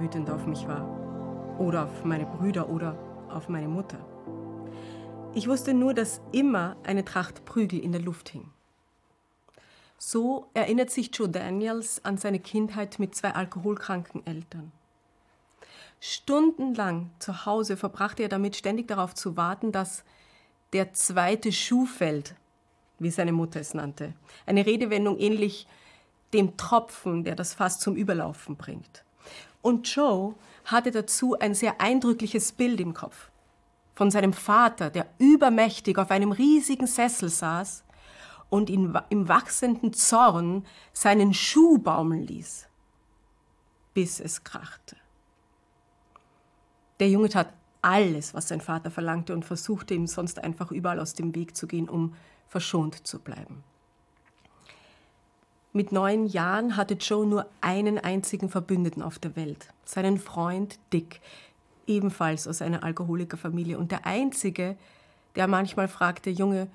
wütend auf mich war. Oder auf meine Brüder oder auf meine Mutter. Ich wusste nur, dass immer eine Tracht Prügel in der Luft hing. So erinnert sich Joe Daniels an seine Kindheit mit zwei alkoholkranken Eltern. Stundenlang zu Hause verbrachte er damit, ständig darauf zu warten, dass der zweite Schuh fällt, wie seine Mutter es nannte. Eine Redewendung ähnlich dem Tropfen, der das Fass zum Überlaufen bringt. Und Joe hatte dazu ein sehr eindrückliches Bild im Kopf von seinem Vater, der übermächtig auf einem riesigen Sessel saß und ihn im wachsenden Zorn seinen Schuh baumeln ließ, bis es krachte. Der Junge tat alles, was sein Vater verlangte und versuchte ihm sonst einfach überall aus dem Weg zu gehen, um verschont zu bleiben. Mit neun Jahren hatte Joe nur einen einzigen Verbündeten auf der Welt, seinen Freund Dick, ebenfalls aus einer Alkoholikerfamilie und der einzige, der manchmal fragte, Junge,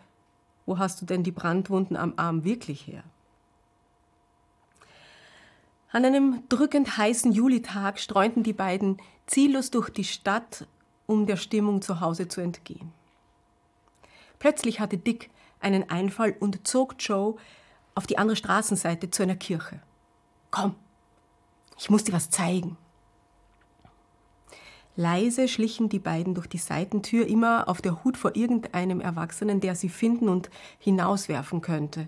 wo hast du denn die Brandwunden am Arm wirklich her? An einem drückend heißen Julitag streunten die beiden ziellos durch die Stadt, um der Stimmung zu Hause zu entgehen. Plötzlich hatte Dick einen Einfall und zog Joe auf die andere Straßenseite zu einer Kirche. Komm, ich muss dir was zeigen. Leise schlichen die beiden durch die Seitentür, immer auf der Hut vor irgendeinem Erwachsenen, der sie finden und hinauswerfen könnte.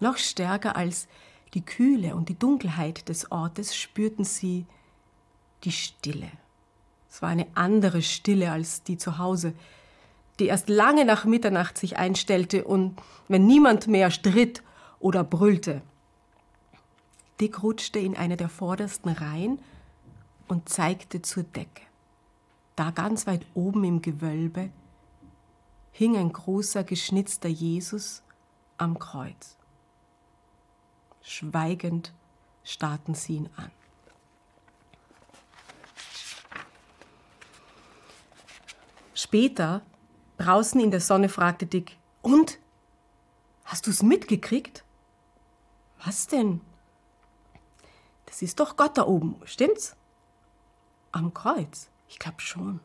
Noch stärker als die Kühle und die Dunkelheit des Ortes spürten sie die Stille. Es war eine andere Stille als die zu Hause, die erst lange nach Mitternacht sich einstellte und wenn niemand mehr stritt oder brüllte. Dick rutschte in eine der vordersten Reihen und zeigte zur Decke. Da ganz weit oben im Gewölbe hing ein großer geschnitzter Jesus am Kreuz. Schweigend starrten sie ihn an. Später, draußen in der Sonne, fragte Dick, und? Hast du's mitgekriegt? Was denn? Das ist doch Gott da oben, stimmt's? Am Kreuz? Ich glaub schon.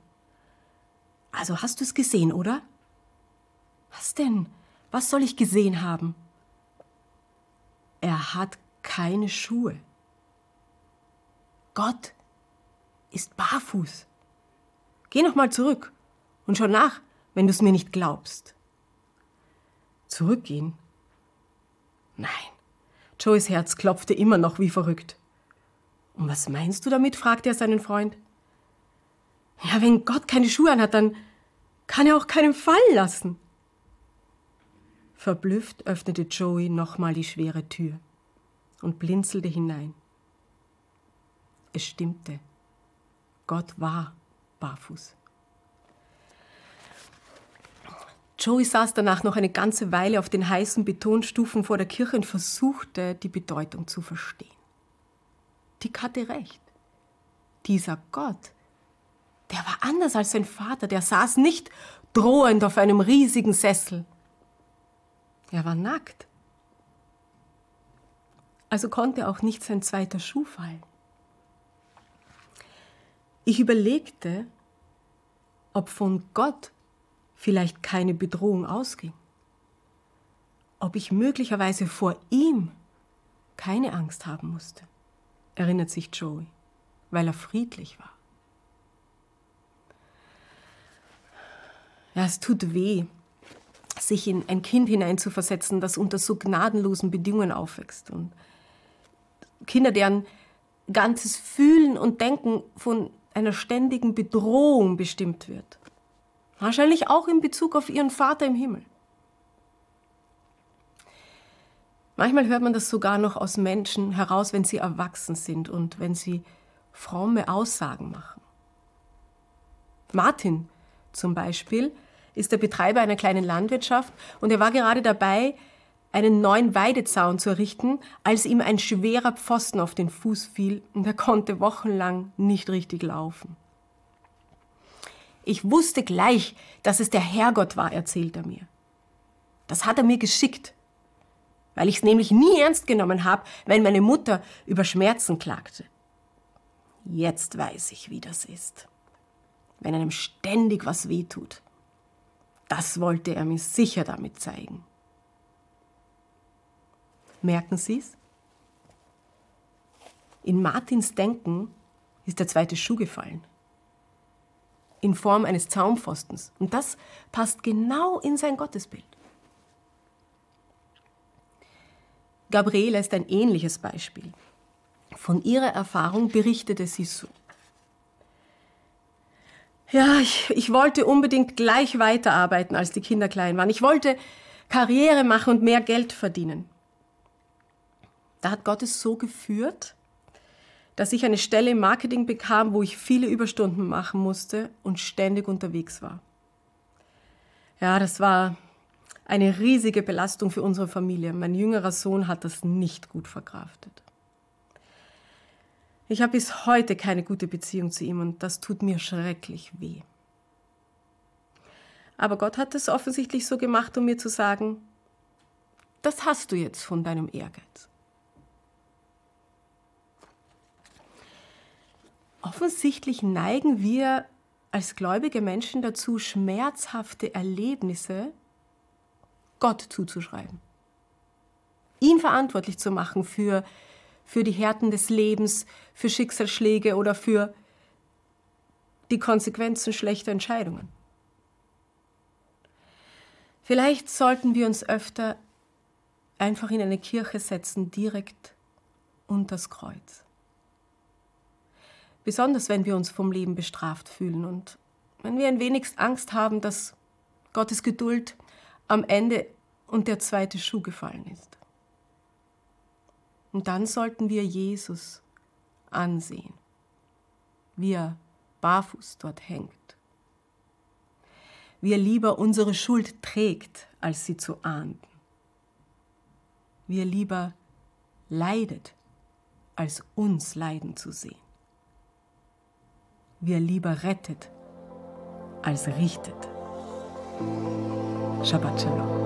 Also hast du's gesehen, oder? Was denn? Was soll ich gesehen haben? Er hat keine Schuhe. Gott ist barfuß. Geh noch mal zurück und schau nach, wenn du es mir nicht glaubst. Zurückgehen? Nein. Joes Herz klopfte immer noch wie verrückt. Und was meinst du damit? fragte er seinen Freund. Ja, wenn Gott keine Schuhe anhat, dann kann er auch keinen fallen lassen. Verblüfft öffnete Joey nochmal die schwere Tür und blinzelte hinein. Es stimmte. Gott war barfuß. Joey saß danach noch eine ganze Weile auf den heißen Betonstufen vor der Kirche und versuchte, die Bedeutung zu verstehen. Dick hatte recht. Dieser Gott, der war anders als sein Vater, der saß nicht drohend auf einem riesigen Sessel. Er war nackt. Also konnte auch nicht sein zweiter Schuh fallen. Ich überlegte, ob von Gott vielleicht keine Bedrohung ausging. Ob ich möglicherweise vor ihm keine Angst haben musste, erinnert sich Joey, weil er friedlich war. Ja, es tut weh, sich in ein Kind hineinzuversetzen, das unter so gnadenlosen Bedingungen aufwächst. Und Kinder, deren ganzes Fühlen und Denken von einer ständigen Bedrohung bestimmt wird. Wahrscheinlich auch in Bezug auf ihren Vater im Himmel. Manchmal hört man das sogar noch aus Menschen heraus, wenn sie erwachsen sind und wenn sie fromme Aussagen machen. Martin zum Beispiel ist der Betreiber einer kleinen Landwirtschaft und er war gerade dabei, einen neuen Weidezaun zu errichten, als ihm ein schwerer Pfosten auf den Fuß fiel und er konnte wochenlang nicht richtig laufen. Ich wusste gleich, dass es der Herrgott war, erzählt er mir. Das hat er mir geschickt, weil ich es nämlich nie ernst genommen habe, wenn meine Mutter über Schmerzen klagte. Jetzt weiß ich, wie das ist, wenn einem ständig was wehtut. Das wollte er mir sicher damit zeigen. Merken Sie es? In Martins Denken ist der zweite Schuh gefallen. In Form eines Zaunpfostens. Und das passt genau in sein Gottesbild. Gabriele ist ein ähnliches Beispiel. Von ihrer Erfahrung berichtete sie so. Ja, ich, ich wollte unbedingt gleich weiterarbeiten, als die Kinder klein waren. Ich wollte Karriere machen und mehr Geld verdienen. Da hat Gott es so geführt, dass ich eine Stelle im Marketing bekam, wo ich viele Überstunden machen musste und ständig unterwegs war. Ja, das war eine riesige Belastung für unsere Familie. Mein jüngerer Sohn hat das nicht gut verkraftet. Ich habe bis heute keine gute Beziehung zu ihm und das tut mir schrecklich weh. Aber Gott hat es offensichtlich so gemacht, um mir zu sagen, das hast du jetzt von deinem Ehrgeiz. Offensichtlich neigen wir als gläubige Menschen dazu, schmerzhafte Erlebnisse Gott zuzuschreiben. Ihn verantwortlich zu machen für, für die Härten des Lebens, für Schicksalsschläge oder für die Konsequenzen schlechter Entscheidungen. Vielleicht sollten wir uns öfter einfach in eine Kirche setzen, direkt unter das Kreuz. Besonders wenn wir uns vom Leben bestraft fühlen und wenn wir ein wenig Angst haben, dass Gottes Geduld am Ende und der zweite Schuh gefallen ist. Und dann sollten wir Jesus ansehen, wie er barfuß dort hängt, wie er lieber unsere Schuld trägt, als sie zu ahnden, wie er lieber leidet, als uns leiden zu sehen, wir lieber rettet als richtet. Shabbat Shalom.